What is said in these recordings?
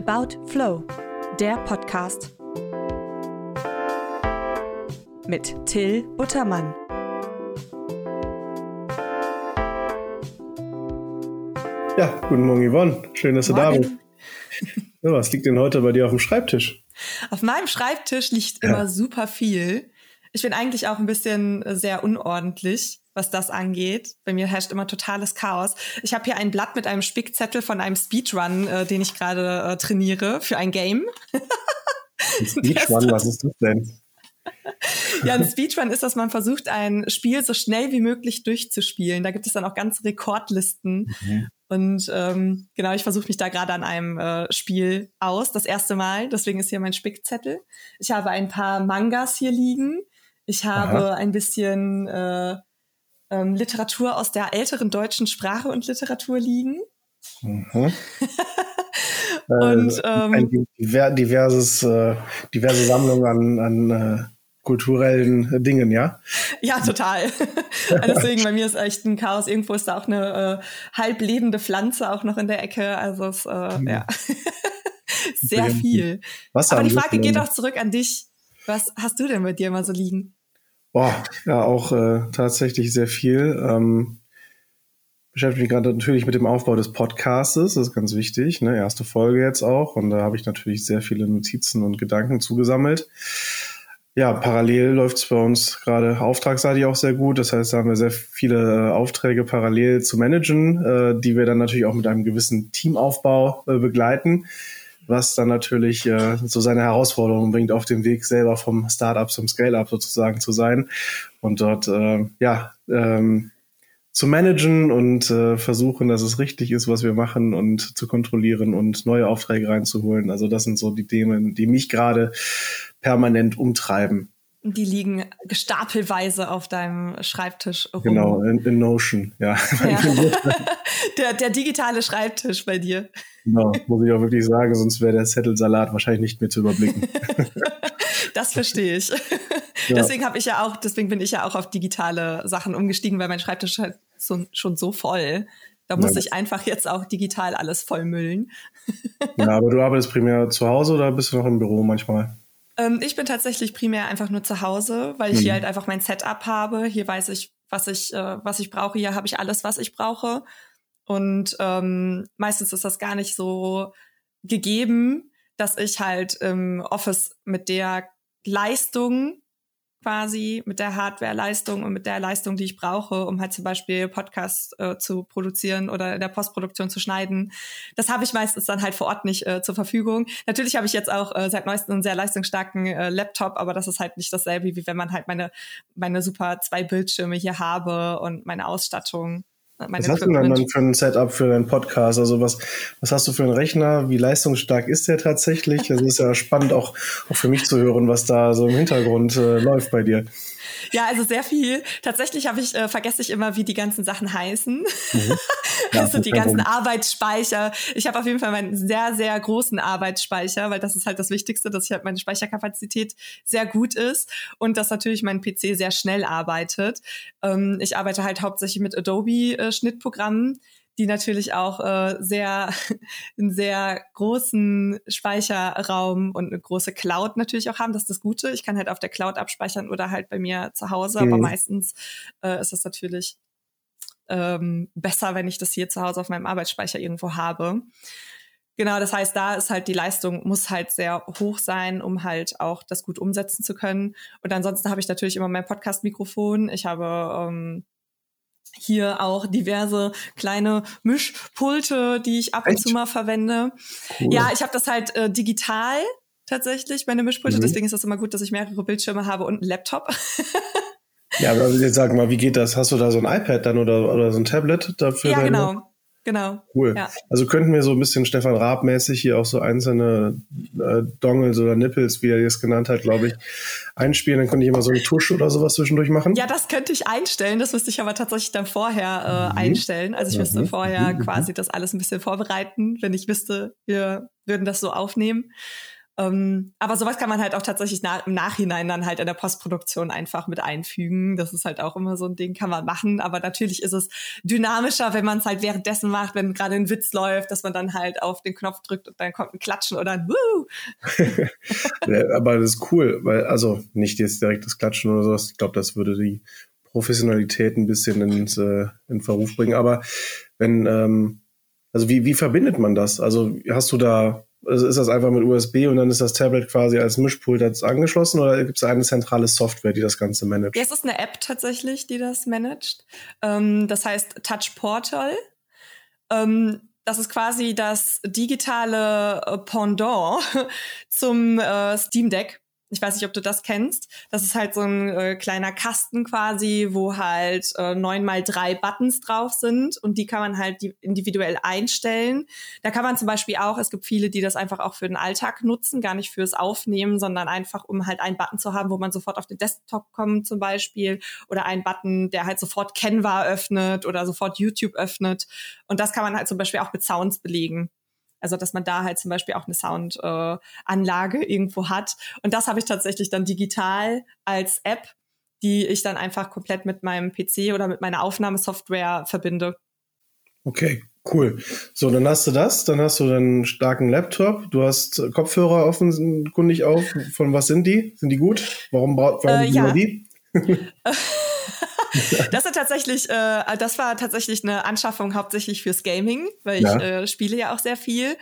About Flow, der Podcast. Mit Till Buttermann. Ja, guten Morgen, Yvonne. Schön, dass du da bist. Ja, was liegt denn heute bei dir auf dem Schreibtisch? Auf meinem Schreibtisch liegt ja. immer super viel. Ich bin eigentlich auch ein bisschen sehr unordentlich was das angeht. Bei mir herrscht immer totales Chaos. Ich habe hier ein Blatt mit einem Spickzettel von einem Speedrun, äh, den ich gerade äh, trainiere für ein Game. Speedrun, was ist das denn? ja, ein Speedrun ist, dass man versucht, ein Spiel so schnell wie möglich durchzuspielen. Da gibt es dann auch ganze Rekordlisten. Mhm. Und ähm, genau, ich versuche mich da gerade an einem äh, Spiel aus, das erste Mal. Deswegen ist hier mein Spickzettel. Ich habe ein paar Mangas hier liegen. Ich habe Aha. ein bisschen äh, ähm, Literatur aus der älteren deutschen Sprache und Literatur liegen. Mhm. und ähm, ein diverses, äh, diverse Sammlung an, an äh, kulturellen Dingen, ja? Ja, total. Deswegen, bei mir ist echt ein Chaos. Irgendwo ist da auch eine äh, halb lebende Pflanze auch noch in der Ecke. Also es, äh, mhm. ja. sehr viel. Was Aber die Frage geht auch zurück an dich. Was hast du denn bei dir mal so liegen? Boah, ja, auch äh, tatsächlich sehr viel. Ähm, beschäftige mich gerade natürlich mit dem Aufbau des Podcastes, das ist ganz wichtig, ne? Erste Folge jetzt auch. Und da habe ich natürlich sehr viele Notizen und Gedanken zugesammelt. Ja, parallel läuft es bei uns gerade auftragsseitig auch sehr gut. Das heißt, da haben wir sehr viele äh, Aufträge parallel zu managen, äh, die wir dann natürlich auch mit einem gewissen Teamaufbau äh, begleiten was dann natürlich äh, so seine Herausforderungen bringt, auf dem Weg selber vom Startup zum Scale-up sozusagen zu sein und dort äh, ja ähm, zu managen und äh, versuchen, dass es richtig ist, was wir machen und zu kontrollieren und neue Aufträge reinzuholen. Also das sind so die Themen, die mich gerade permanent umtreiben. Die liegen gestapelweise auf deinem Schreibtisch rum. Genau, in, in Notion, ja. ja. der, der digitale Schreibtisch bei dir. Genau, muss ich auch wirklich sagen, sonst wäre der Zettelsalat wahrscheinlich nicht mehr zu überblicken. das verstehe ich. Ja. Deswegen habe ich ja auch, deswegen bin ich ja auch auf digitale Sachen umgestiegen, weil mein Schreibtisch halt so, schon so voll. Da muss ja. ich einfach jetzt auch digital alles vollmüllen. ja, aber du arbeitest primär zu Hause oder bist du noch im Büro manchmal? Ähm, ich bin tatsächlich primär einfach nur zu Hause, weil ich mhm. hier halt einfach mein Setup habe. Hier weiß ich, was ich, äh, was ich brauche. Hier habe ich alles, was ich brauche. Und ähm, meistens ist das gar nicht so gegeben, dass ich halt im Office mit der Leistung quasi mit der Hardware-Leistung und mit der Leistung, die ich brauche, um halt zum Beispiel Podcasts äh, zu produzieren oder in der Postproduktion zu schneiden. Das habe ich meistens dann halt vor Ort nicht äh, zur Verfügung. Natürlich habe ich jetzt auch äh, seit neuestem einen sehr leistungsstarken äh, Laptop, aber das ist halt nicht dasselbe, wie wenn man halt meine, meine super zwei Bildschirme hier habe und meine Ausstattung. Was hast du denn dann für ein Setup für deinen Podcast? Also was, was hast du für einen Rechner? Wie leistungsstark ist der tatsächlich? Das ist ja spannend auch, auch für mich zu hören, was da so im Hintergrund äh, läuft bei dir. Ja, also sehr viel. Tatsächlich habe ich äh, vergesse ich immer, wie die ganzen Sachen heißen. Mhm. Ja, sind die ganzen Arbeitsspeicher. Ich habe auf jeden Fall meinen sehr sehr großen Arbeitsspeicher, weil das ist halt das Wichtigste, dass ich halt meine Speicherkapazität sehr gut ist und dass natürlich mein PC sehr schnell arbeitet. Ähm, ich arbeite halt hauptsächlich mit Adobe äh, Schnittprogrammen die natürlich auch äh, sehr einen sehr großen Speicherraum und eine große Cloud natürlich auch haben. Das ist das Gute. Ich kann halt auf der Cloud abspeichern oder halt bei mir zu Hause. Mhm. Aber meistens äh, ist es natürlich ähm, besser, wenn ich das hier zu Hause auf meinem Arbeitsspeicher irgendwo habe. Genau, das heißt, da ist halt die Leistung muss halt sehr hoch sein, um halt auch das gut umsetzen zu können. Und ansonsten habe ich natürlich immer mein Podcast-Mikrofon. Ich habe ähm, hier auch diverse kleine Mischpulte, die ich ab und Echt? zu mal verwende. Cool. Ja, ich habe das halt äh, digital tatsächlich, meine Mischpulte. Mhm. Deswegen ist es immer gut, dass ich mehrere Bildschirme habe und einen Laptop. ja, aber jetzt sag mal, wie geht das? Hast du da so ein iPad dann oder, oder so ein Tablet dafür? Ja, genau. Genau. Cool. Ja. Also könnten wir so ein bisschen Stefan Raab-mäßig hier auch so einzelne äh, Dongles oder Nipples, wie er es genannt hat, glaube ich, einspielen. Dann könnte ich immer so einen Tusch oder sowas zwischendurch machen. Ja, das könnte ich einstellen. Das müsste ich aber tatsächlich dann vorher äh, mhm. einstellen. Also ich mhm. müsste vorher mhm. quasi das alles ein bisschen vorbereiten, wenn ich wüsste, wir würden das so aufnehmen. Ähm, aber sowas kann man halt auch tatsächlich na im Nachhinein dann halt in der Postproduktion einfach mit einfügen. Das ist halt auch immer so ein Ding, kann man machen. Aber natürlich ist es dynamischer, wenn man es halt währenddessen macht, wenn gerade ein Witz läuft, dass man dann halt auf den Knopf drückt und dann kommt ein Klatschen oder ein Woo. aber das ist cool, weil, also nicht jetzt direkt das Klatschen oder sowas. Ich glaube, das würde die Professionalität ein bisschen ins, äh, in Verruf bringen. Aber wenn, ähm, also wie, wie verbindet man das? Also hast du da also ist das einfach mit USB und dann ist das Tablet quasi als Mischpult angeschlossen oder gibt es eine zentrale Software, die das Ganze managt? Ja, es ist eine App tatsächlich, die das managt. Ähm, das heißt Touch Portal. Ähm, das ist quasi das digitale äh, Pendant zum äh, Steam Deck. Ich weiß nicht, ob du das kennst. Das ist halt so ein äh, kleiner Kasten quasi, wo halt äh, neun mal drei Buttons drauf sind und die kann man halt individuell einstellen. Da kann man zum Beispiel auch, es gibt viele, die das einfach auch für den Alltag nutzen, gar nicht fürs Aufnehmen, sondern einfach, um halt einen Button zu haben, wo man sofort auf den Desktop kommt zum Beispiel oder einen Button, der halt sofort Canva öffnet oder sofort YouTube öffnet. Und das kann man halt zum Beispiel auch mit Sounds belegen. Also dass man da halt zum Beispiel auch eine Soundanlage äh, irgendwo hat. Und das habe ich tatsächlich dann digital als App, die ich dann einfach komplett mit meinem PC oder mit meiner Aufnahmesoftware verbinde. Okay, cool. So, dann hast du das, dann hast du einen starken Laptop, du hast Kopfhörer offenkundig auf. Von was sind die? Sind die gut? Warum braucht äh, ja. die? das ist tatsächlich, äh, das war tatsächlich eine Anschaffung hauptsächlich fürs Gaming, weil ja. ich äh, spiele ja auch sehr viel.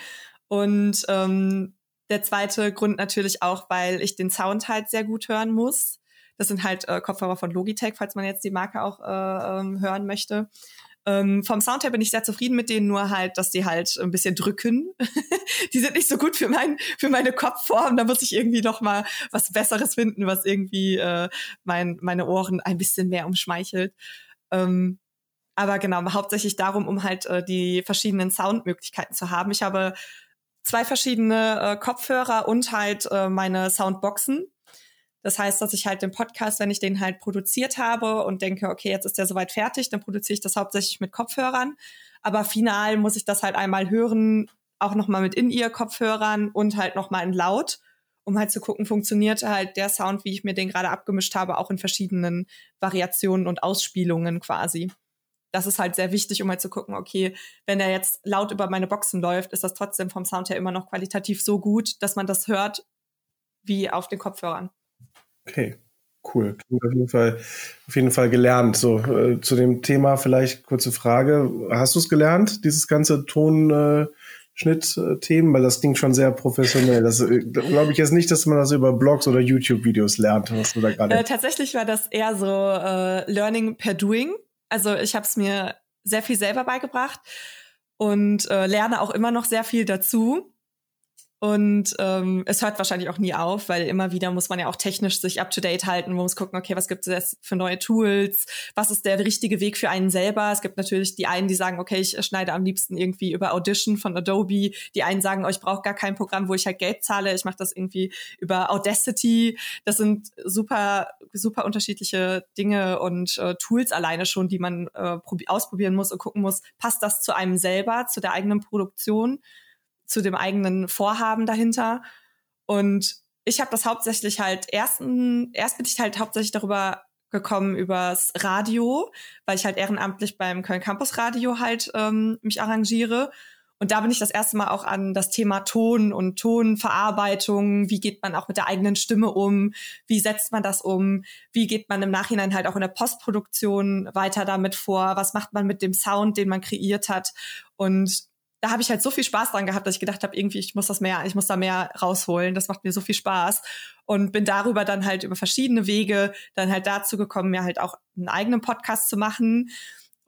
Und ähm, der zweite Grund natürlich auch, weil ich den Sound halt sehr gut hören muss. Das sind halt äh, Kopfhörer von Logitech, falls man jetzt die Marke auch äh, ähm, hören möchte. Ähm, vom Sound her bin ich sehr zufrieden mit denen, nur halt, dass die halt ein bisschen drücken. die sind nicht so gut für, mein, für meine Kopfform. Da muss ich irgendwie noch mal was Besseres finden, was irgendwie äh, mein, meine Ohren ein bisschen mehr umschmeichelt. Ähm, aber genau, hauptsächlich darum, um halt äh, die verschiedenen Soundmöglichkeiten zu haben. Ich habe zwei verschiedene äh, Kopfhörer und halt äh, meine Soundboxen das heißt, dass ich halt den Podcast, wenn ich den halt produziert habe und denke, okay, jetzt ist der soweit fertig, dann produziere ich das hauptsächlich mit Kopfhörern. Aber final muss ich das halt einmal hören, auch nochmal mit In-Ear-Kopfhörern und halt nochmal in laut, um halt zu gucken, funktioniert halt der Sound, wie ich mir den gerade abgemischt habe, auch in verschiedenen Variationen und Ausspielungen quasi. Das ist halt sehr wichtig, um halt zu gucken, okay, wenn er jetzt laut über meine Boxen läuft, ist das trotzdem vom Sound her immer noch qualitativ so gut, dass man das hört wie auf den Kopfhörern. Okay, cool. Auf jeden Fall, auf jeden Fall gelernt. So, äh, zu dem Thema vielleicht kurze Frage. Hast du es gelernt, dieses ganze Tonschnitt-Themen? Weil das klingt schon sehr professionell. Das äh, glaube ich jetzt nicht, dass man das über Blogs oder YouTube-Videos lernt, was du da gerade. Äh, tatsächlich war das eher so äh, Learning per Doing. Also ich habe es mir sehr viel selber beigebracht und äh, lerne auch immer noch sehr viel dazu. Und ähm, es hört wahrscheinlich auch nie auf, weil immer wieder muss man ja auch technisch sich up-to-date halten. Man muss gucken, okay, was gibt es für neue Tools? Was ist der richtige Weg für einen selber? Es gibt natürlich die einen, die sagen, okay, ich schneide am liebsten irgendwie über Audition von Adobe. Die einen sagen, oh, ich brauche gar kein Programm, wo ich halt Geld zahle. Ich mache das irgendwie über Audacity. Das sind super, super unterschiedliche Dinge und äh, Tools alleine schon, die man äh, ausprobieren muss und gucken muss, passt das zu einem selber, zu der eigenen Produktion? Zu dem eigenen Vorhaben dahinter. Und ich habe das hauptsächlich halt ersten, erst bin ich halt hauptsächlich darüber gekommen übers Radio, weil ich halt ehrenamtlich beim Köln Campus Radio halt ähm, mich arrangiere. Und da bin ich das erste Mal auch an das Thema Ton und Tonverarbeitung. Wie geht man auch mit der eigenen Stimme um? Wie setzt man das um? Wie geht man im Nachhinein halt auch in der Postproduktion weiter damit vor? Was macht man mit dem Sound, den man kreiert hat? Und da habe ich halt so viel Spaß dran gehabt, dass ich gedacht habe, irgendwie, ich muss das mehr, ich muss da mehr rausholen. Das macht mir so viel Spaß. Und bin darüber dann halt über verschiedene Wege dann halt dazu gekommen, mir halt auch einen eigenen Podcast zu machen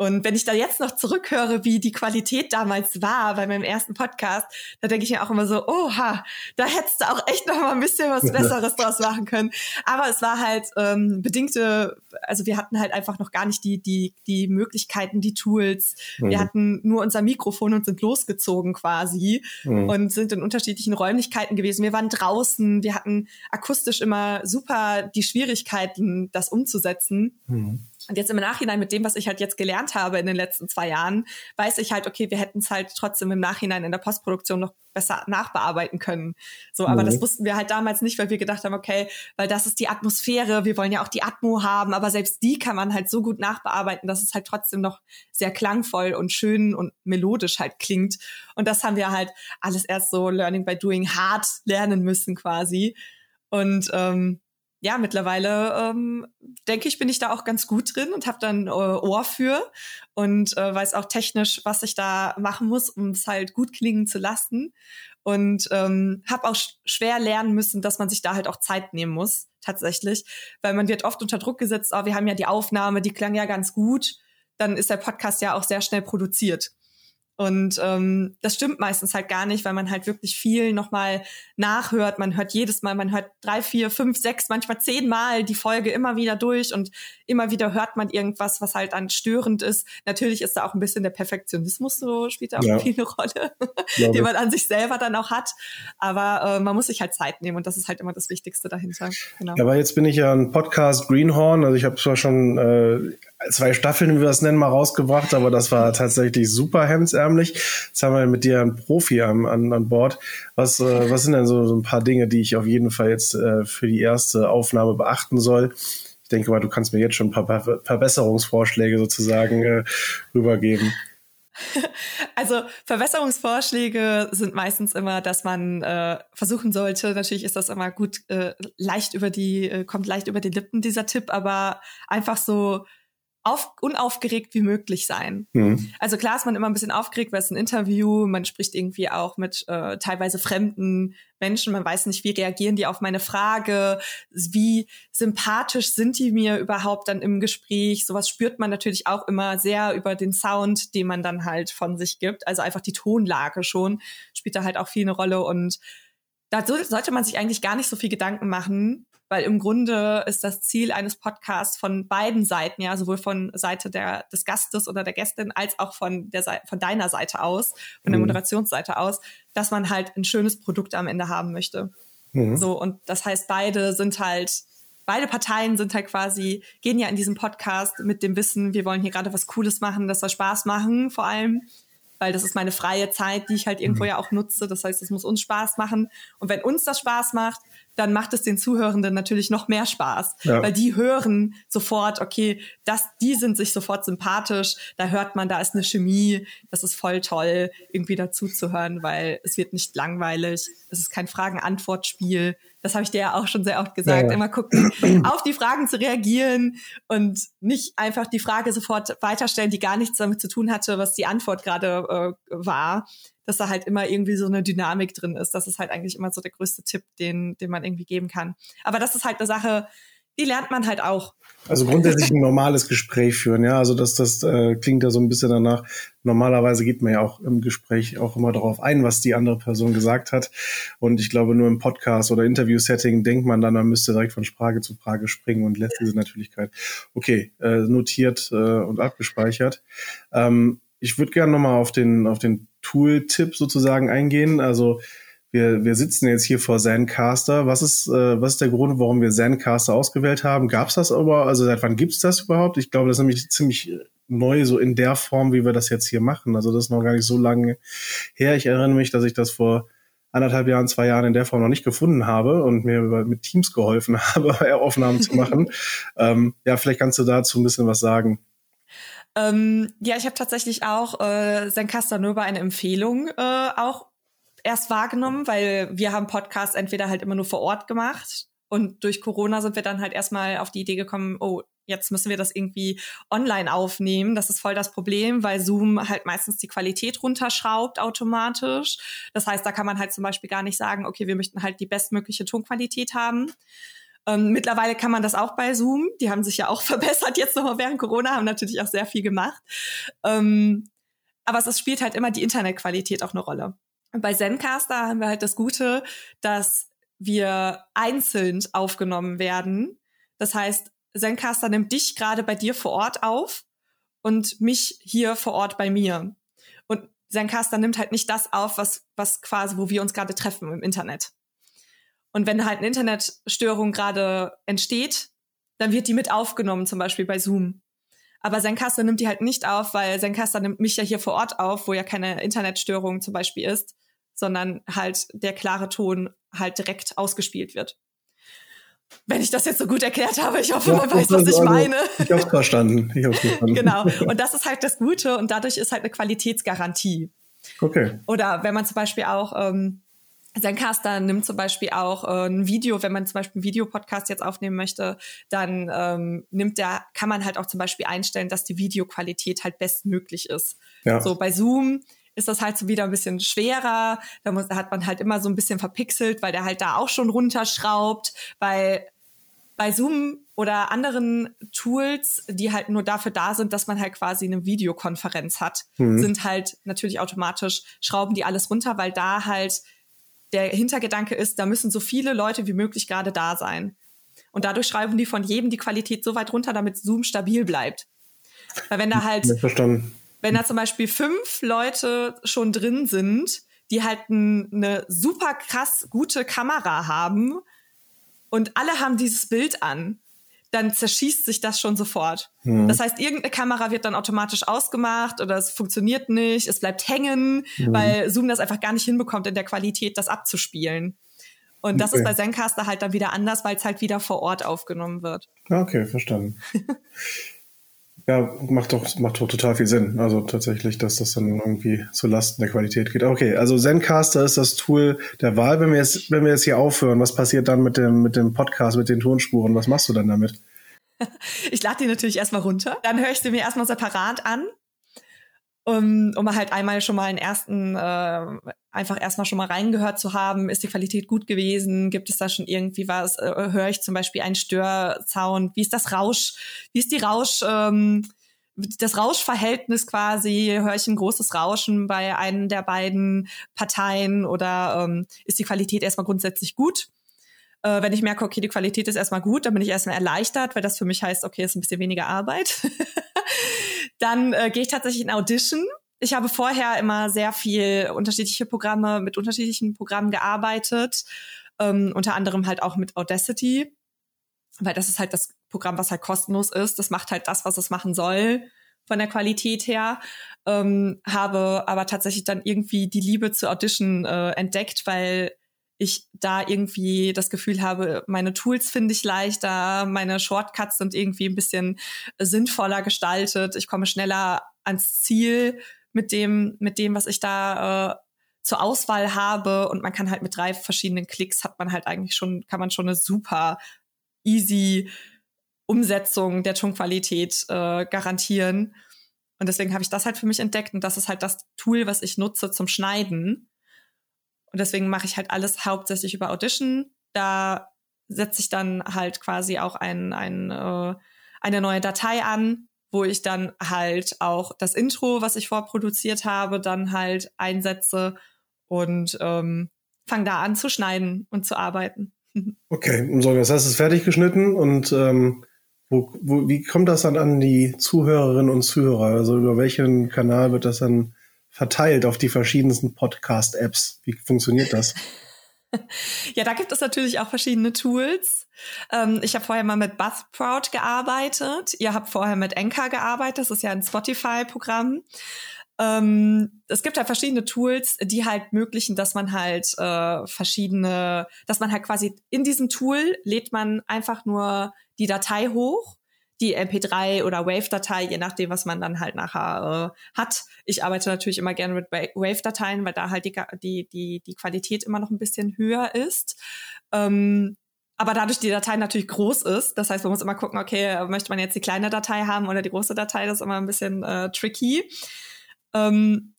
und wenn ich da jetzt noch zurückhöre, wie die Qualität damals war bei meinem ersten Podcast, da denke ich mir auch immer so, oha, da hättest du auch echt noch mal ein bisschen was Besseres draus machen können. Aber es war halt ähm, bedingte, also wir hatten halt einfach noch gar nicht die, die, die Möglichkeiten, die Tools. Mhm. Wir hatten nur unser Mikrofon und sind losgezogen quasi mhm. und sind in unterschiedlichen Räumlichkeiten gewesen. Wir waren draußen, wir hatten akustisch immer super die Schwierigkeiten, das umzusetzen. Mhm. Und jetzt im Nachhinein mit dem, was ich halt jetzt gelernt habe in den letzten zwei Jahren, weiß ich halt, okay, wir hätten es halt trotzdem im Nachhinein in der Postproduktion noch besser nachbearbeiten können. So, aber mhm. das wussten wir halt damals nicht, weil wir gedacht haben, okay, weil das ist die Atmosphäre, wir wollen ja auch die Atmo haben, aber selbst die kann man halt so gut nachbearbeiten, dass es halt trotzdem noch sehr klangvoll und schön und melodisch halt klingt. Und das haben wir halt alles erst so Learning by Doing hart lernen müssen quasi. Und ähm, ja, mittlerweile ähm, denke ich, bin ich da auch ganz gut drin und habe dann äh, Ohr für und äh, weiß auch technisch, was ich da machen muss, um es halt gut klingen zu lassen. Und ähm, habe auch sch schwer lernen müssen, dass man sich da halt auch Zeit nehmen muss, tatsächlich. Weil man wird oft unter Druck gesetzt, oh, wir haben ja die Aufnahme, die klang ja ganz gut. Dann ist der Podcast ja auch sehr schnell produziert. Und ähm, das stimmt meistens halt gar nicht, weil man halt wirklich viel nochmal nachhört. Man hört jedes Mal, man hört drei, vier, fünf, sechs, manchmal zehn Mal die Folge immer wieder durch und immer wieder hört man irgendwas, was halt dann störend ist. Natürlich ist da auch ein bisschen der Perfektionismus so, spielt da auch ja. viel eine Rolle, die man an sich selber dann auch hat. Aber äh, man muss sich halt Zeit nehmen und das ist halt immer das Wichtigste dahinter. Genau. Aber jetzt bin ich ja ein Podcast Greenhorn, also ich habe zwar schon äh, zwei Staffeln, wie wir das nennen, mal rausgebracht, aber das war tatsächlich super hemdsärmlich. Jetzt haben wir mit dir einen Profi an, an, an Bord. Was, äh, was sind denn so, so ein paar Dinge, die ich auf jeden Fall jetzt äh, für die erste Aufnahme beachten soll? Ich denke mal, du kannst mir jetzt schon ein paar Verbesserungsvorschläge sozusagen äh, rübergeben. Also Verbesserungsvorschläge sind meistens immer, dass man äh, versuchen sollte, natürlich ist das immer gut, äh, leicht über die, äh, kommt leicht über die Lippen dieser Tipp, aber einfach so auf, unaufgeregt wie möglich sein. Mhm. Also klar ist man immer ein bisschen aufgeregt, weil es ein Interview, man spricht irgendwie auch mit äh, teilweise fremden Menschen, man weiß nicht, wie reagieren die auf meine Frage, wie sympathisch sind die mir überhaupt dann im Gespräch. Sowas spürt man natürlich auch immer sehr über den Sound, den man dann halt von sich gibt. Also einfach die Tonlage schon spielt da halt auch viel eine Rolle und da sollte man sich eigentlich gar nicht so viel Gedanken machen, weil im Grunde ist das Ziel eines Podcasts von beiden Seiten, ja, sowohl von Seite der, des Gastes oder der Gästin als auch von der Seite, von deiner Seite aus, von der mhm. Moderationsseite aus, dass man halt ein schönes Produkt am Ende haben möchte. Mhm. So, und das heißt, beide sind halt, beide Parteien sind halt quasi, gehen ja in diesem Podcast mit dem Wissen, wir wollen hier gerade was Cooles machen, das soll Spaß machen, vor allem weil das ist meine freie Zeit, die ich halt irgendwo mhm. ja auch nutze. Das heißt, es muss uns Spaß machen. Und wenn uns das Spaß macht, dann macht es den Zuhörenden natürlich noch mehr Spaß, ja. weil die hören sofort, okay, das, die sind sich sofort sympathisch, da hört man, da ist eine Chemie, das ist voll toll, irgendwie dazu zu hören, weil es wird nicht langweilig, es ist kein Fragen-Antwort-Spiel. Das habe ich dir ja auch schon sehr oft gesagt. Ja. Immer gucken, auf die Fragen zu reagieren und nicht einfach die Frage sofort weiterstellen, die gar nichts damit zu tun hatte, was die Antwort gerade äh, war, dass da halt immer irgendwie so eine Dynamik drin ist. Das ist halt eigentlich immer so der größte Tipp, den, den man irgendwie geben kann. Aber das ist halt eine Sache, die lernt man halt auch. Also grundsätzlich ein normales Gespräch führen, ja. Also das, das äh, klingt ja so ein bisschen danach. Normalerweise geht man ja auch im Gespräch auch immer darauf ein, was die andere Person gesagt hat. Und ich glaube, nur im Podcast oder Interview-Setting denkt man dann, man müsste direkt von Frage zu Frage springen und lässt diese Natürlichkeit. Okay, äh, notiert äh, und abgespeichert. Ähm, ich würde gerne nochmal auf den, auf den Tool-Tipp sozusagen eingehen. Also wir, wir sitzen jetzt hier vor Zencaster. Was ist, äh, was ist der Grund, warum wir Zencaster ausgewählt haben? Gab es das aber? Also seit wann gibt's das überhaupt? Ich glaube, das ist nämlich ziemlich neu, so in der Form, wie wir das jetzt hier machen. Also das ist noch gar nicht so lange her. Ich erinnere mich, dass ich das vor anderthalb Jahren, zwei Jahren in der Form noch nicht gefunden habe und mir mit Teams geholfen habe, Aufnahmen zu machen. ähm, ja, vielleicht kannst du dazu ein bisschen was sagen. Ähm, ja, ich habe tatsächlich auch äh, Zencaster nur bei einer Empfehlung äh, auch erst wahrgenommen, weil wir haben Podcasts entweder halt immer nur vor Ort gemacht und durch Corona sind wir dann halt erstmal auf die Idee gekommen, oh, jetzt müssen wir das irgendwie online aufnehmen. Das ist voll das Problem, weil Zoom halt meistens die Qualität runterschraubt automatisch. Das heißt, da kann man halt zum Beispiel gar nicht sagen, okay, wir möchten halt die bestmögliche Tonqualität haben. Ähm, mittlerweile kann man das auch bei Zoom. Die haben sich ja auch verbessert jetzt nochmal während Corona, haben natürlich auch sehr viel gemacht. Ähm, aber es spielt halt immer die Internetqualität auch eine Rolle. Bei Zencaster haben wir halt das Gute, dass wir einzeln aufgenommen werden. Das heißt, Zencaster nimmt dich gerade bei dir vor Ort auf und mich hier vor Ort bei mir. Und Zencaster nimmt halt nicht das auf, was, was quasi, wo wir uns gerade treffen im Internet. Und wenn halt eine Internetstörung gerade entsteht, dann wird die mit aufgenommen, zum Beispiel bei Zoom. Aber Zencaster nimmt die halt nicht auf, weil Zencaster nimmt mich ja hier vor Ort auf, wo ja keine Internetstörung zum Beispiel ist, sondern halt der klare Ton halt direkt ausgespielt wird. Wenn ich das jetzt so gut erklärt habe, ich hoffe, ja, man weiß, was ich meine. Ich habe verstanden. Ich hab's verstanden. genau. Und das ist halt das Gute und dadurch ist halt eine Qualitätsgarantie. Okay. Oder wenn man zum Beispiel auch ähm, Zencaster nimmt zum Beispiel auch äh, ein Video, wenn man zum Beispiel einen Videopodcast jetzt aufnehmen möchte, dann ähm, nimmt der, kann man halt auch zum Beispiel einstellen, dass die Videoqualität halt bestmöglich ist. Ja. So bei Zoom ist das halt so wieder ein bisschen schwerer. Da, muss, hat man halt immer so ein bisschen verpixelt, weil der halt da auch schon runterschraubt. Weil bei Zoom oder anderen Tools, die halt nur dafür da sind, dass man halt quasi eine Videokonferenz hat, mhm. sind halt natürlich automatisch, schrauben die alles runter, weil da halt der Hintergedanke ist, da müssen so viele Leute wie möglich gerade da sein. Und dadurch schreiben die von jedem die Qualität so weit runter, damit Zoom stabil bleibt. Weil wenn da halt, wenn da zum Beispiel fünf Leute schon drin sind, die halt eine super krass gute Kamera haben und alle haben dieses Bild an, dann zerschießt sich das schon sofort. Mhm. Das heißt, irgendeine Kamera wird dann automatisch ausgemacht oder es funktioniert nicht, es bleibt hängen, mhm. weil Zoom das einfach gar nicht hinbekommt, in der Qualität das abzuspielen. Und das okay. ist bei Zencaster halt dann wieder anders, weil es halt wieder vor Ort aufgenommen wird. Okay, verstanden. ja, macht doch, macht doch total viel Sinn. Also tatsächlich, dass das dann irgendwie zu Lasten der Qualität geht. Okay, also Zencaster ist das Tool der Wahl. Wenn wir jetzt, wenn wir jetzt hier aufhören, was passiert dann mit dem, mit dem Podcast, mit den Tonspuren? Was machst du dann damit? Ich lade die natürlich erstmal runter. Dann höre ich sie mir erstmal separat an um, um halt einmal schon mal einen ersten, äh, einfach erstmal schon mal reingehört zu haben, ist die Qualität gut gewesen, gibt es da schon irgendwie was, äh, höre ich zum Beispiel einen Störsound, wie ist das Rausch, wie ist die Rausch, ähm, das Rauschverhältnis quasi, höre ich ein großes Rauschen bei einem der beiden Parteien oder ähm, ist die Qualität erstmal grundsätzlich gut? Äh, wenn ich merke, okay, die Qualität ist erstmal gut, dann bin ich erstmal erleichtert, weil das für mich heißt, okay, ist ein bisschen weniger Arbeit. dann äh, gehe ich tatsächlich in Audition. Ich habe vorher immer sehr viel unterschiedliche Programme, mit unterschiedlichen Programmen gearbeitet, ähm, unter anderem halt auch mit Audacity, weil das ist halt das Programm, was halt kostenlos ist. Das macht halt das, was es machen soll von der Qualität her. Ähm, habe aber tatsächlich dann irgendwie die Liebe zu Audition äh, entdeckt, weil ich da irgendwie das Gefühl habe, meine Tools finde ich leichter, meine Shortcuts sind irgendwie ein bisschen sinnvoller gestaltet, ich komme schneller ans Ziel mit dem, mit dem, was ich da äh, zur Auswahl habe. Und man kann halt mit drei verschiedenen Klicks hat man halt eigentlich schon, kann man schon eine super easy Umsetzung der Tonqualität äh, garantieren. Und deswegen habe ich das halt für mich entdeckt. Und das ist halt das Tool, was ich nutze zum Schneiden und deswegen mache ich halt alles hauptsächlich über Audition. Da setze ich dann halt quasi auch ein, ein, äh, eine neue Datei an, wo ich dann halt auch das Intro, was ich vorproduziert habe, dann halt einsetze und ähm, fange da an zu schneiden und zu arbeiten. Okay, so, das heißt, es ist fertig geschnitten und ähm, wo, wo, wie kommt das dann an die Zuhörerinnen und Zuhörer? Also über welchen Kanal wird das dann verteilt auf die verschiedensten Podcast-Apps. Wie funktioniert das? Ja, da gibt es natürlich auch verschiedene Tools. Ähm, ich habe vorher mal mit Buzzsprout gearbeitet. Ihr habt vorher mit Anchor gearbeitet. Das ist ja ein Spotify-Programm. Ähm, es gibt halt verschiedene Tools, die halt ermöglichen, dass man halt äh, verschiedene, dass man halt quasi in diesem Tool lädt man einfach nur die Datei hoch die MP3 oder Wave-Datei, je nachdem, was man dann halt nachher äh, hat. Ich arbeite natürlich immer gerne mit Wave-Dateien, weil da halt die, die, die, die Qualität immer noch ein bisschen höher ist. Ähm, aber dadurch die Datei natürlich groß ist, das heißt, man muss immer gucken, okay, möchte man jetzt die kleine Datei haben oder die große Datei, das ist immer ein bisschen äh, tricky. Ähm,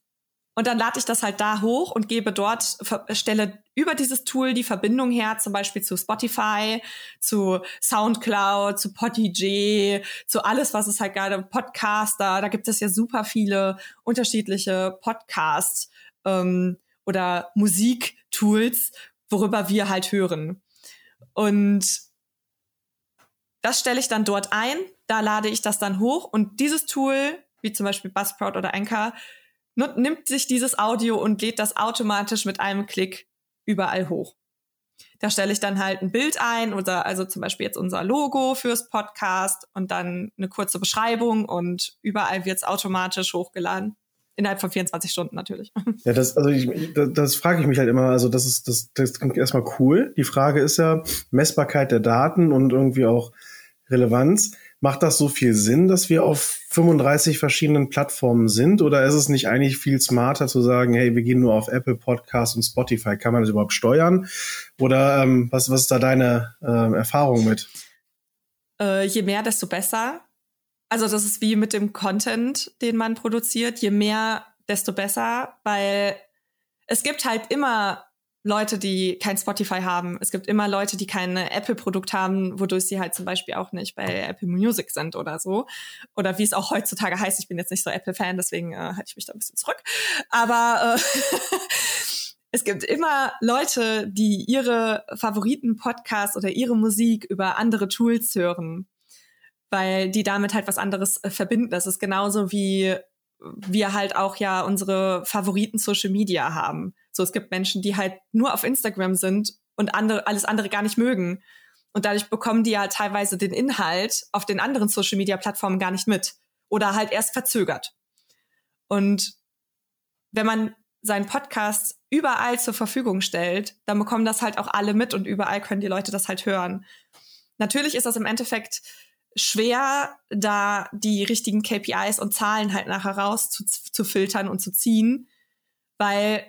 und dann lade ich das halt da hoch und gebe dort, stelle über dieses Tool die Verbindung her, zum Beispiel zu Spotify, zu Soundcloud, zu Podigy, zu alles, was es halt gerade, Podcaster, da gibt es ja super viele unterschiedliche Podcasts ähm, oder Musiktools, worüber wir halt hören. Und das stelle ich dann dort ein, da lade ich das dann hoch und dieses Tool, wie zum Beispiel Buzzsprout oder Anchor, nimmt sich dieses Audio und lädt das automatisch mit einem Klick überall hoch. Da stelle ich dann halt ein Bild ein oder also zum Beispiel jetzt unser Logo fürs Podcast und dann eine kurze Beschreibung und überall wird es automatisch hochgeladen. Innerhalb von 24 Stunden natürlich. Ja, das, also ich, das, das frage ich mich halt immer. Also das ist, das, das klingt erstmal cool. Die Frage ist ja Messbarkeit der Daten und irgendwie auch Relevanz. Macht das so viel Sinn, dass wir auf 35 verschiedenen Plattformen sind? Oder ist es nicht eigentlich viel smarter zu sagen, hey, wir gehen nur auf Apple Podcasts und Spotify? Kann man das überhaupt steuern? Oder ähm, was, was ist da deine äh, Erfahrung mit? Äh, je mehr, desto besser. Also das ist wie mit dem Content, den man produziert. Je mehr, desto besser, weil es gibt halt immer Leute, die kein Spotify haben. Es gibt immer Leute, die kein Apple-Produkt haben, wodurch sie halt zum Beispiel auch nicht bei Apple Music sind oder so. Oder wie es auch heutzutage heißt. Ich bin jetzt nicht so Apple-Fan, deswegen äh, halte ich mich da ein bisschen zurück. Aber äh, es gibt immer Leute, die ihre Favoriten-Podcasts oder ihre Musik über andere Tools hören, weil die damit halt was anderes äh, verbinden. Das ist genauso wie wir halt auch ja unsere Favoriten Social Media haben so, es gibt Menschen, die halt nur auf Instagram sind und andere, alles andere gar nicht mögen. Und dadurch bekommen die ja teilweise den Inhalt auf den anderen Social Media Plattformen gar nicht mit. Oder halt erst verzögert. Und wenn man seinen Podcast überall zur Verfügung stellt, dann bekommen das halt auch alle mit und überall können die Leute das halt hören. Natürlich ist das im Endeffekt schwer, da die richtigen KPIs und Zahlen halt nachher raus zu, zu filtern und zu ziehen, weil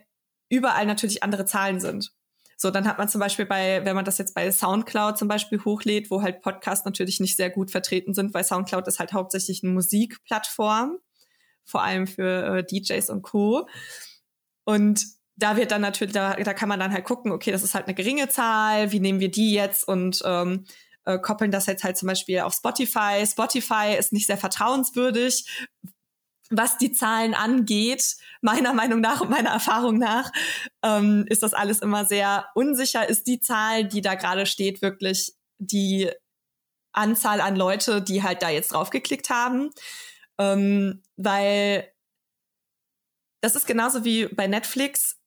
überall natürlich andere Zahlen sind. So, dann hat man zum Beispiel bei, wenn man das jetzt bei Soundcloud zum Beispiel hochlädt, wo halt Podcasts natürlich nicht sehr gut vertreten sind, weil Soundcloud ist halt hauptsächlich eine Musikplattform, vor allem für äh, DJs und Co. Und da wird dann natürlich, da, da kann man dann halt gucken, okay, das ist halt eine geringe Zahl, wie nehmen wir die jetzt und ähm, äh, koppeln das jetzt halt zum Beispiel auf Spotify. Spotify ist nicht sehr vertrauenswürdig, was die Zahlen angeht, meiner Meinung nach und meiner Erfahrung nach, ähm, ist das alles immer sehr unsicher. Ist die Zahl, die da gerade steht, wirklich die Anzahl an Leute, die halt da jetzt draufgeklickt haben? Ähm, weil das ist genauso wie bei Netflix.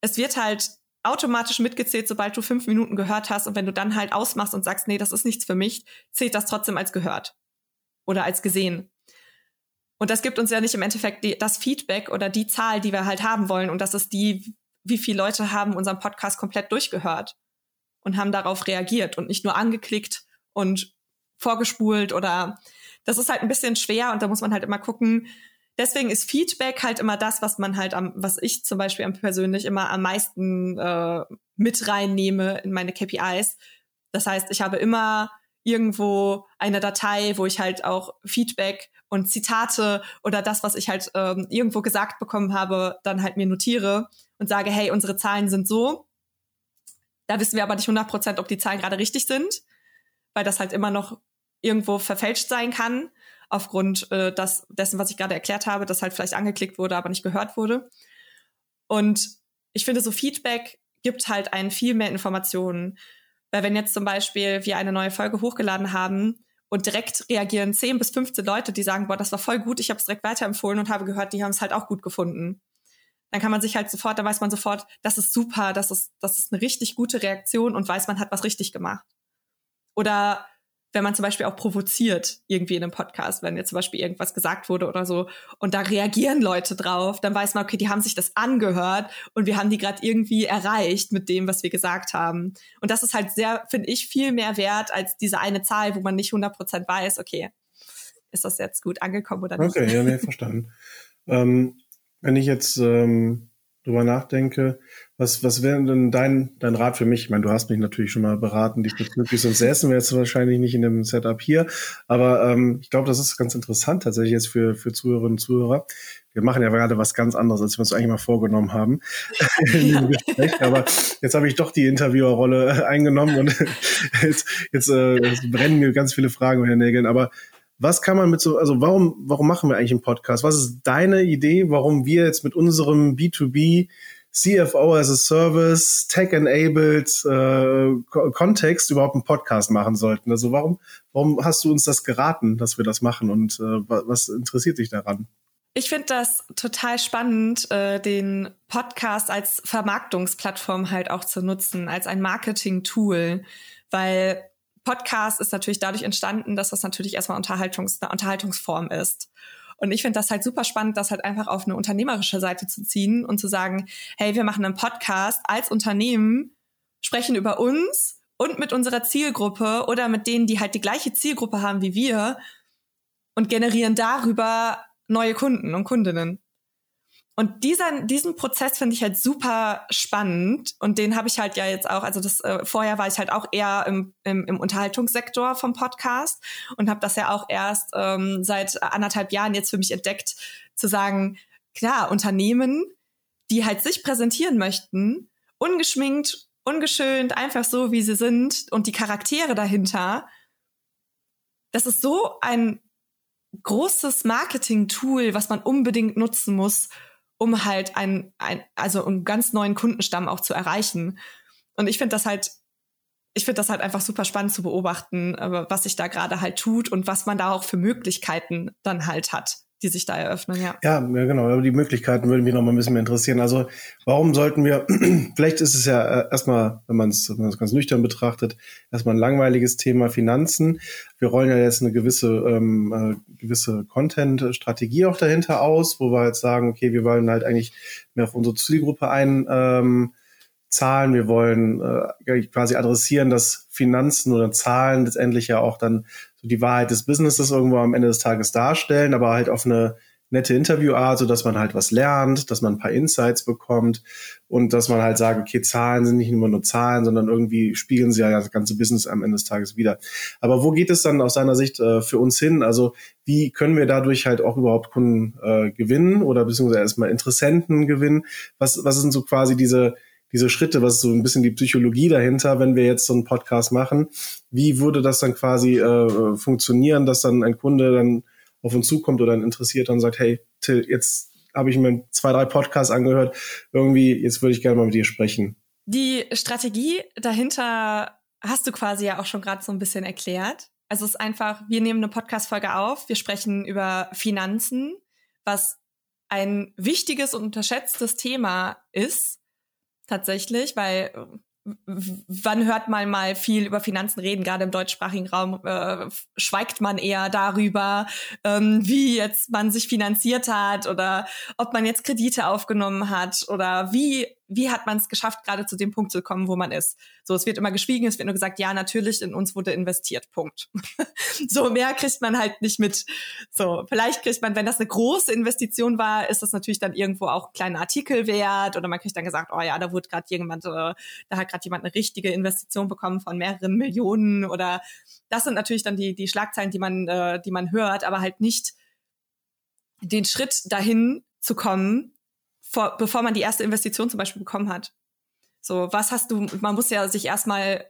Es wird halt automatisch mitgezählt, sobald du fünf Minuten gehört hast. Und wenn du dann halt ausmachst und sagst, nee, das ist nichts für mich, zählt das trotzdem als gehört oder als gesehen. Und das gibt uns ja nicht im Endeffekt die, das Feedback oder die Zahl, die wir halt haben wollen. Und das ist die, wie viele Leute haben unseren Podcast komplett durchgehört und haben darauf reagiert und nicht nur angeklickt und vorgespult oder das ist halt ein bisschen schwer und da muss man halt immer gucken. Deswegen ist Feedback halt immer das, was man halt am, was ich zum Beispiel persönlich immer am meisten äh, mit reinnehme in meine KPIs. Das heißt, ich habe immer irgendwo eine Datei, wo ich halt auch Feedback und Zitate oder das, was ich halt ähm, irgendwo gesagt bekommen habe, dann halt mir notiere und sage, hey, unsere Zahlen sind so. Da wissen wir aber nicht 100 Prozent, ob die Zahlen gerade richtig sind, weil das halt immer noch irgendwo verfälscht sein kann, aufgrund äh, das, dessen, was ich gerade erklärt habe, dass halt vielleicht angeklickt wurde, aber nicht gehört wurde. Und ich finde, so Feedback gibt halt einen viel mehr Informationen. Weil wenn jetzt zum Beispiel wir eine neue Folge hochgeladen haben und direkt reagieren 10 bis 15 Leute, die sagen, boah, das war voll gut, ich habe es direkt weiterempfohlen und habe gehört, die haben es halt auch gut gefunden. Dann kann man sich halt sofort, da weiß man sofort, das ist super, das ist, das ist eine richtig gute Reaktion und weiß, man hat was richtig gemacht. Oder wenn man zum Beispiel auch provoziert irgendwie in einem Podcast, wenn jetzt zum Beispiel irgendwas gesagt wurde oder so und da reagieren Leute drauf, dann weiß man, okay, die haben sich das angehört und wir haben die gerade irgendwie erreicht mit dem, was wir gesagt haben. Und das ist halt sehr, finde ich, viel mehr wert als diese eine Zahl, wo man nicht 100% weiß, okay, ist das jetzt gut angekommen oder nicht. Okay, ja, nee, verstanden. ähm, wenn ich jetzt ähm, drüber nachdenke, was, was wäre denn dein, dein Rat für mich? Ich meine, du hast mich natürlich schon mal beraten diesbezüglich, sonst säßen wir jetzt wahrscheinlich nicht in dem Setup hier. Aber ähm, ich glaube, das ist ganz interessant tatsächlich jetzt für, für Zuhörerinnen und Zuhörer. Wir machen ja gerade was ganz anderes, als wir uns eigentlich mal vorgenommen haben. Ja. Aber jetzt habe ich doch die Interviewerrolle eingenommen und jetzt, jetzt, äh, jetzt brennen mir ganz viele Fragen unter den Nägeln. Aber was kann man mit so, also warum, warum machen wir eigentlich einen Podcast? Was ist deine Idee, warum wir jetzt mit unserem B2B CFO as a Service, Tech-enabled äh, Kontext überhaupt einen Podcast machen sollten? Also warum, warum hast du uns das geraten, dass wir das machen und äh, was interessiert dich daran? Ich finde das total spannend, äh, den Podcast als Vermarktungsplattform halt auch zu nutzen, als ein Marketing-Tool, weil Podcast ist natürlich dadurch entstanden, dass das natürlich erstmal Unterhaltungs eine Unterhaltungsform ist. Und ich finde das halt super spannend, das halt einfach auf eine unternehmerische Seite zu ziehen und zu sagen, hey, wir machen einen Podcast als Unternehmen, sprechen über uns und mit unserer Zielgruppe oder mit denen, die halt die gleiche Zielgruppe haben wie wir und generieren darüber neue Kunden und Kundinnen. Und dieser, diesen Prozess finde ich halt super spannend. Und den habe ich halt ja jetzt auch, also das äh, vorher war ich halt auch eher im, im, im Unterhaltungssektor vom Podcast und habe das ja auch erst ähm, seit anderthalb Jahren jetzt für mich entdeckt, zu sagen, klar, Unternehmen, die halt sich präsentieren möchten, ungeschminkt, ungeschönt, einfach so, wie sie sind und die Charaktere dahinter, das ist so ein großes Marketing-Tool, was man unbedingt nutzen muss, um halt ein, ein, also einen ganz neuen Kundenstamm auch zu erreichen. Und ich finde das halt, ich finde das halt einfach super spannend zu beobachten, was sich da gerade halt tut und was man da auch für Möglichkeiten dann halt hat die sich da eröffnen, ja. Ja, ja genau. Aber die Möglichkeiten würden mich noch mal ein bisschen mehr interessieren. Also warum sollten wir, vielleicht ist es ja äh, erstmal, wenn man es ganz nüchtern betrachtet, erstmal ein langweiliges Thema Finanzen. Wir rollen ja jetzt eine gewisse, ähm, äh, gewisse Content-Strategie auch dahinter aus, wo wir jetzt sagen, okay, wir wollen halt eigentlich mehr auf unsere Zielgruppe ein. Ähm, Zahlen, wir wollen äh, quasi adressieren, dass Finanzen oder Zahlen letztendlich ja auch dann die Wahrheit des Businesses irgendwo am Ende des Tages darstellen, aber halt auf eine nette Interviewart, so dass man halt was lernt, dass man ein paar Insights bekommt und dass man halt sagt, okay, Zahlen sind nicht immer nur Zahlen, sondern irgendwie spiegeln sie ja das ganze Business am Ende des Tages wieder. Aber wo geht es dann aus seiner Sicht äh, für uns hin? Also wie können wir dadurch halt auch überhaupt Kunden äh, gewinnen oder beziehungsweise erstmal Interessenten gewinnen? Was, was sind so quasi diese diese Schritte, was ist so ein bisschen die Psychologie dahinter, wenn wir jetzt so einen Podcast machen? Wie würde das dann quasi äh, funktionieren, dass dann ein Kunde dann auf uns zukommt oder ein Interessierter und sagt, hey, Till, jetzt habe ich mir zwei, drei Podcasts angehört, irgendwie, jetzt würde ich gerne mal mit dir sprechen. Die Strategie dahinter hast du quasi ja auch schon gerade so ein bisschen erklärt. Also es ist einfach, wir nehmen eine Podcast-Folge auf, wir sprechen über Finanzen, was ein wichtiges und unterschätztes Thema ist tatsächlich, weil wann hört man mal viel über Finanzen reden? Gerade im deutschsprachigen Raum äh, schweigt man eher darüber, ähm, wie jetzt man sich finanziert hat oder ob man jetzt Kredite aufgenommen hat oder wie wie hat man es geschafft, gerade zu dem Punkt zu kommen, wo man ist. So, es wird immer geschwiegen, es wird nur gesagt, ja, natürlich, in uns wurde investiert, Punkt. so, mehr kriegt man halt nicht mit. So, vielleicht kriegt man, wenn das eine große Investition war, ist das natürlich dann irgendwo auch ein kleiner Artikel wert oder man kriegt dann gesagt, oh ja, da wurde gerade jemand, äh, da hat gerade jemand eine richtige Investition bekommen von mehreren Millionen oder das sind natürlich dann die, die Schlagzeilen, die man, äh, die man hört, aber halt nicht den Schritt dahin zu kommen, vor, bevor man die erste Investition zum Beispiel bekommen hat. So, was hast du, man muss ja sich erstmal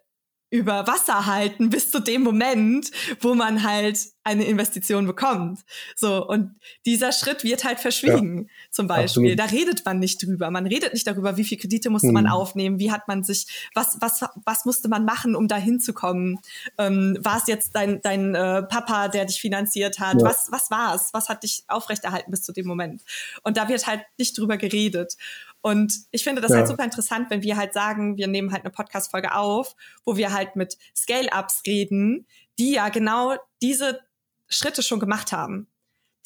über Wasser halten bis zu dem Moment, wo man halt eine Investition bekommt. So, und dieser Schritt wird halt verschwiegen, ja, zum Beispiel. Absolut. Da redet man nicht drüber. Man redet nicht darüber, wie viel Kredite musste mhm. man aufnehmen, wie hat man sich, was, was, was musste man machen, um da hinzukommen? Ähm, war es jetzt dein, dein äh, Papa, der dich finanziert hat? Ja. Was, was war es? Was hat dich aufrechterhalten bis zu dem Moment? Und da wird halt nicht drüber geredet. Und ich finde das halt ja. halt super interessant, wenn wir halt sagen, wir nehmen halt eine Podcast-Folge auf, wo wir halt mit Scale-Ups reden, die ja genau diese Schritte schon gemacht haben.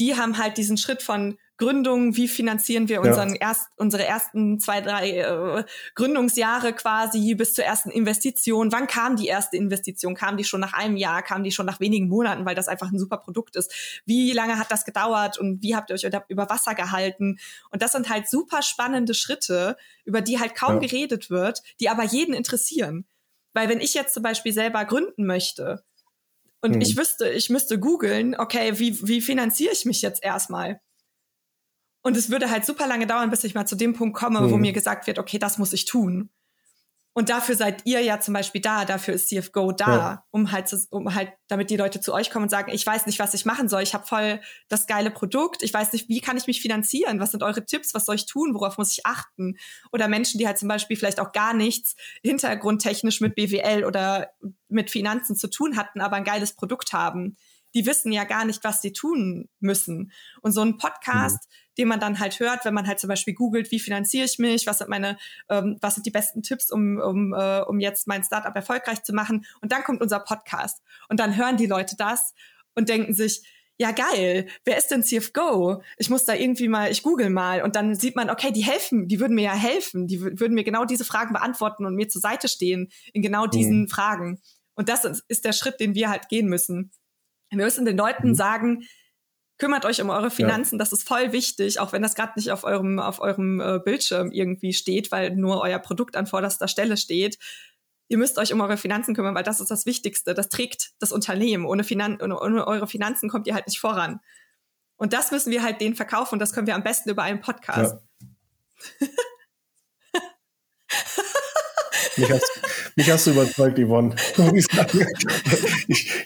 Die haben halt diesen Schritt von Gründung, wie finanzieren wir unseren ja. erst, unsere ersten zwei, drei äh, Gründungsjahre quasi bis zur ersten Investition. Wann kam die erste Investition? Kam die schon nach einem Jahr? Kam die schon nach wenigen Monaten, weil das einfach ein super Produkt ist? Wie lange hat das gedauert und wie habt ihr euch über Wasser gehalten? Und das sind halt super spannende Schritte, über die halt kaum ja. geredet wird, die aber jeden interessieren. Weil wenn ich jetzt zum Beispiel selber gründen möchte und hm. ich wüsste, ich müsste googeln, okay, wie, wie finanziere ich mich jetzt erstmal? Und es würde halt super lange dauern, bis ich mal zu dem Punkt komme, mhm. wo mir gesagt wird, okay, das muss ich tun. Und dafür seid ihr ja zum Beispiel da, dafür ist CFGO da, ja. um halt, zu, um halt, damit die Leute zu euch kommen und sagen, ich weiß nicht, was ich machen soll, ich habe voll das geile Produkt, ich weiß nicht, wie kann ich mich finanzieren, was sind eure Tipps, was soll ich tun, worauf muss ich achten? Oder Menschen, die halt zum Beispiel vielleicht auch gar nichts hintergrundtechnisch mit BWL oder mit Finanzen zu tun hatten, aber ein geiles Produkt haben die wissen ja gar nicht, was sie tun müssen. Und so ein Podcast, mhm. den man dann halt hört, wenn man halt zum Beispiel googelt, wie finanziere ich mich, was sind meine, ähm, was sind die besten Tipps, um, um, äh, um jetzt mein Startup erfolgreich zu machen. Und dann kommt unser Podcast. Und dann hören die Leute das und denken sich, ja geil, wer ist denn CFGO? Ich muss da irgendwie mal, ich google mal und dann sieht man, okay, die helfen, die würden mir ja helfen, die würden mir genau diese Fragen beantworten und mir zur Seite stehen in genau diesen mhm. Fragen. Und das ist der Schritt, den wir halt gehen müssen. Wir müssen den Leuten mhm. sagen, kümmert euch um eure Finanzen, ja. das ist voll wichtig, auch wenn das gerade nicht auf eurem, auf eurem äh, Bildschirm irgendwie steht, weil nur euer Produkt an vorderster Stelle steht ihr müsst euch um eure Finanzen kümmern, weil das ist das Wichtigste. Das trägt das Unternehmen. Ohne, Finan ohne, ohne eure Finanzen kommt ihr halt nicht voran. Und das müssen wir halt denen verkaufen und das können wir am besten über einen Podcast. Ja. mich, mich hast du überzeugt, Yvonne. Ich,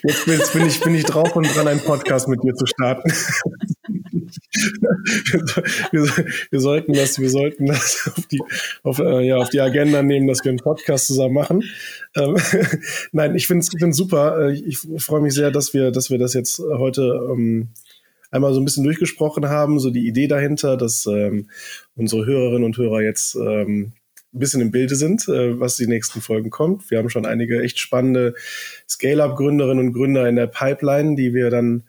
jetzt, bin, jetzt bin, ich, bin ich drauf und dran, einen Podcast mit dir zu starten wir, wir, sollten das, wir sollten das auf die, auf, äh, ja, auf die Agenda nehmen, dass wir einen Podcast zusammen machen. Ähm, Nein, ich finde es super. Äh, ich freue mich sehr, dass wir, dass wir das jetzt heute ähm, einmal so ein bisschen durchgesprochen haben, so die Idee dahinter, dass ähm, unsere Hörerinnen und Hörer jetzt ähm, ein bisschen im Bilde sind, äh, was die nächsten Folgen kommt. Wir haben schon einige echt spannende Scale-Up-Gründerinnen und Gründer in der Pipeline, die wir dann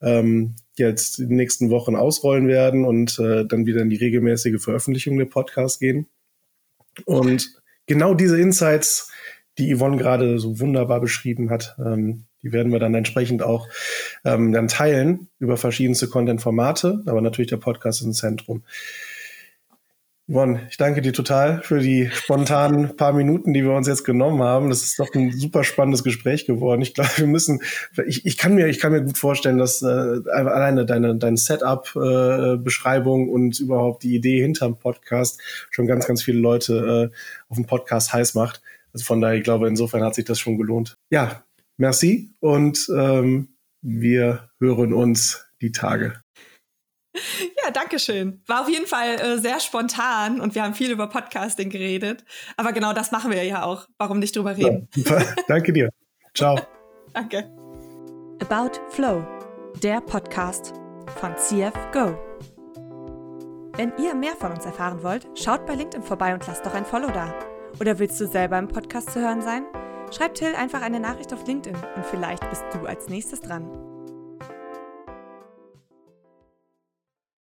ähm, jetzt in den nächsten Wochen ausrollen werden und äh, dann wieder in die regelmäßige Veröffentlichung der Podcasts gehen. Und genau diese Insights, die Yvonne gerade so wunderbar beschrieben hat, ähm, die werden wir dann entsprechend auch ähm, dann teilen über verschiedenste Content-Formate, aber natürlich der Podcast ist im Zentrum. Yvonne, ich danke dir total für die spontanen paar Minuten, die wir uns jetzt genommen haben. Das ist doch ein super spannendes Gespräch geworden. Ich glaube, wir müssen, ich, ich kann mir, ich kann mir gut vorstellen, dass äh, alleine deine, deine Setup-Beschreibung äh, und überhaupt die Idee hinterm Podcast schon ganz, ganz viele Leute äh, auf dem Podcast heiß macht. Also von daher, ich glaube, insofern hat sich das schon gelohnt. Ja, merci und ähm, wir hören uns die Tage. Ja, danke schön. War auf jeden Fall äh, sehr spontan und wir haben viel über Podcasting geredet. Aber genau das machen wir ja auch. Warum nicht drüber reden? Ja, danke dir. Ciao. danke. About Flow, der Podcast von CFGO. Wenn ihr mehr von uns erfahren wollt, schaut bei LinkedIn vorbei und lasst doch ein Follow da. Oder willst du selber im Podcast zu hören sein? Schreib Till einfach eine Nachricht auf LinkedIn und vielleicht bist du als nächstes dran.